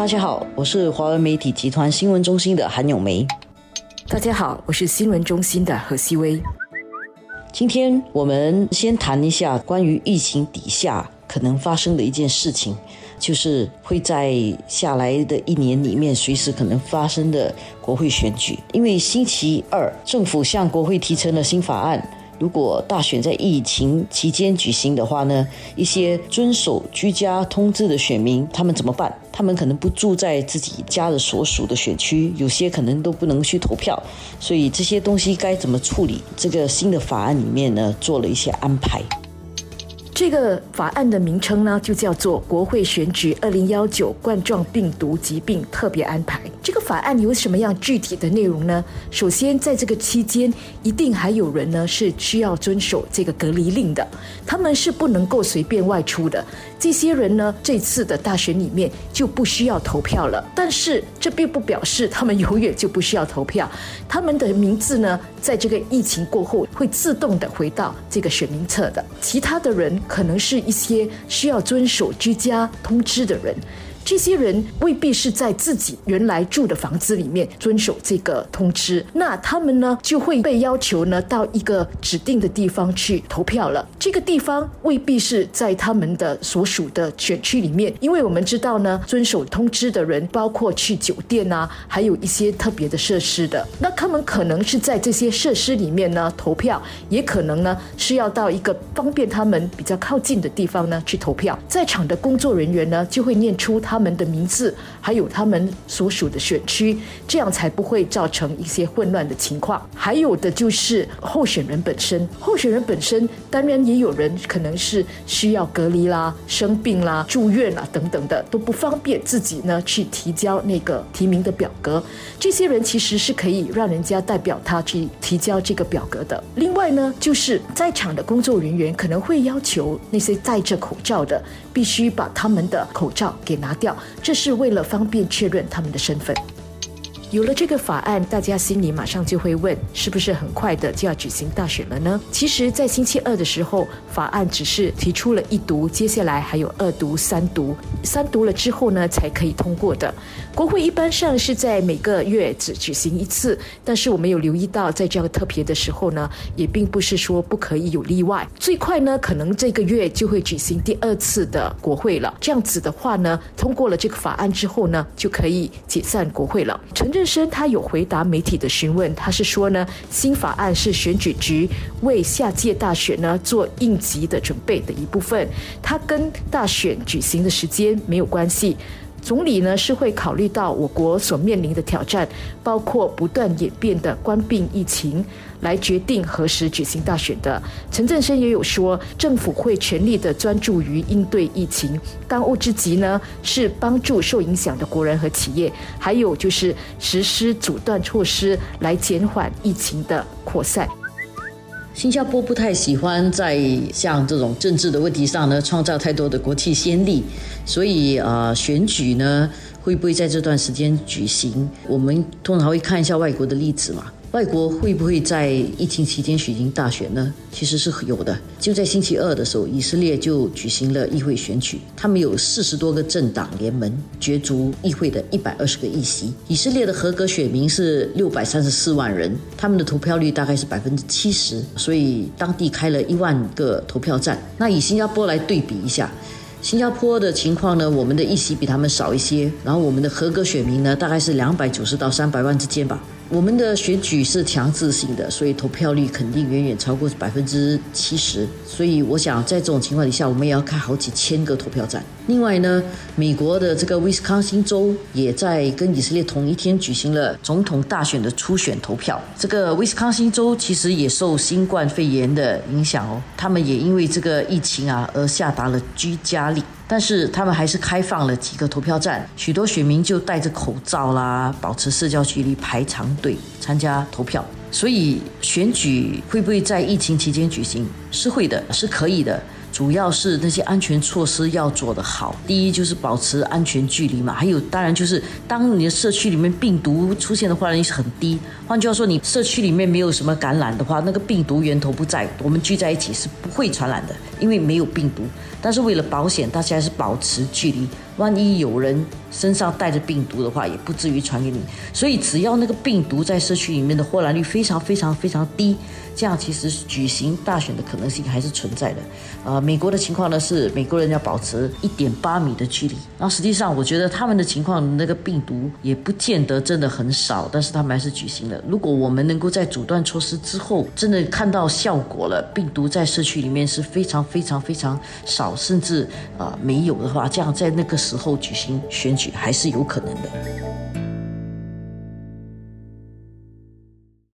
大家好，我是华文媒体集团新闻中心的韩永梅。大家好，我是新闻中心的何希薇。今天我们先谈一下关于疫情底下可能发生的一件事情，就是会在下来的一年里面随时可能发生的国会选举。因为星期二政府向国会提成了新法案。如果大选在疫情期间举行的话呢，一些遵守居家通知的选民，他们怎么办？他们可能不住在自己家的所属的选区，有些可能都不能去投票，所以这些东西该怎么处理？这个新的法案里面呢，做了一些安排。这个法案的名称呢，就叫做《国会选举二零幺九冠状病毒疾病特别安排》。这个法案有什么样具体的内容呢？首先，在这个期间，一定还有人呢是需要遵守这个隔离令的，他们是不能够随便外出的。这些人呢，这次的大选里面就不需要投票了。但是，这并不表示他们永远就不需要投票。他们的名字呢，在这个疫情过后会自动的回到这个选民册的。其他的人。可能是一些需要遵守居家通知的人。这些人未必是在自己原来住的房子里面遵守这个通知，那他们呢就会被要求呢到一个指定的地方去投票了。这个地方未必是在他们的所属的选区里面，因为我们知道呢，遵守通知的人包括去酒店啊，还有一些特别的设施的。那他们可能是在这些设施里面呢投票，也可能呢是要到一个方便他们比较靠近的地方呢去投票。在场的工作人员呢就会念出他。他们的名字，还有他们所属的选区，这样才不会造成一些混乱的情况。还有的就是候选人本身，候选人本身当然也有人可能是需要隔离啦、生病啦、住院啦等等的，都不方便自己呢去提交那个提名的表格。这些人其实是可以让人家代表他去提交这个表格的。另外呢，就是在场的工作人员可能会要求那些戴着口罩的，必须把他们的口罩给拿掉。这是为了方便确认他们的身份。有了这个法案，大家心里马上就会问：是不是很快的就要举行大选了呢？其实，在星期二的时候，法案只是提出了一读，接下来还有二读、三读。三读了之后呢，才可以通过的。国会一般上是在每个月只举行一次，但是我们有留意到，在这样特别的时候呢，也并不是说不可以有例外。最快呢，可能这个月就会举行第二次的国会了。这样子的话呢，通过了这个法案之后呢，就可以解散国会了。陈振声他有回答媒体的询问，他是说呢，新法案是选举局为下届大选呢做应急的准备的一部分，它跟大选举行的时间没有关系。总理呢是会考虑到我国所面临的挑战，包括不断演变的官病疫情，来决定何时举行大选的。陈振声也有说，政府会全力的专注于应对疫情，当务之急呢是帮助受影响的国人和企业，还有就是实施阻断措施来减缓疫情的扩散。新加坡不太喜欢在像这种政治的问题上呢创造太多的国际先例，所以啊，选举呢会不会在这段时间举行？我们通常会看一下外国的例子嘛。外国会不会在疫情期间举行大选呢？其实是有的。就在星期二的时候，以色列就举行了议会选举，他们有四十多个政党联盟角逐议会的一百二十个议席。以色列的合格选民是六百三十四万人，他们的投票率大概是百分之七十，所以当地开了一万个投票站。那以新加坡来对比一下，新加坡的情况呢，我们的议席比他们少一些，然后我们的合格选民呢，大概是两百九十到三百万之间吧。我们的选举是强制性的，所以投票率肯定远远超过百分之七十。所以我想，在这种情况底下，我们也要开好几千个投票站。另外呢，美国的这个威斯康星州也在跟以色列同一天举行了总统大选的初选投票。这个威斯康星州其实也受新冠肺炎的影响哦，他们也因为这个疫情啊而下达了居家令。但是他们还是开放了几个投票站，许多选民就戴着口罩啦，保持社交距离排长队参加投票。所以选举会不会在疫情期间举行？是会的，是可以的。主要是那些安全措施要做得好。第一就是保持安全距离嘛，还有当然就是当你的社区里面病毒出现的话呢是很低。换句话说，你社区里面没有什么感染的话，那个病毒源头不在，我们聚在一起是不会传染的，因为没有病毒。但是为了保险，大家还是保持距离。万一有人身上带着病毒的话，也不至于传给你。所以只要那个病毒在社区里面的获染率非常非常非常低，这样其实举行大选的可能性还是存在的。呃，美国的情况呢是美国人要保持一点八米的距离。然后实际上我觉得他们的情况那个病毒也不见得真的很少，但是他们还是举行了。如果我们能够在阻断措施之后真的看到效果了，病毒在社区里面是非常非常非常少，甚至啊没有的话，这样在那个。时候举行选举还是有可能的。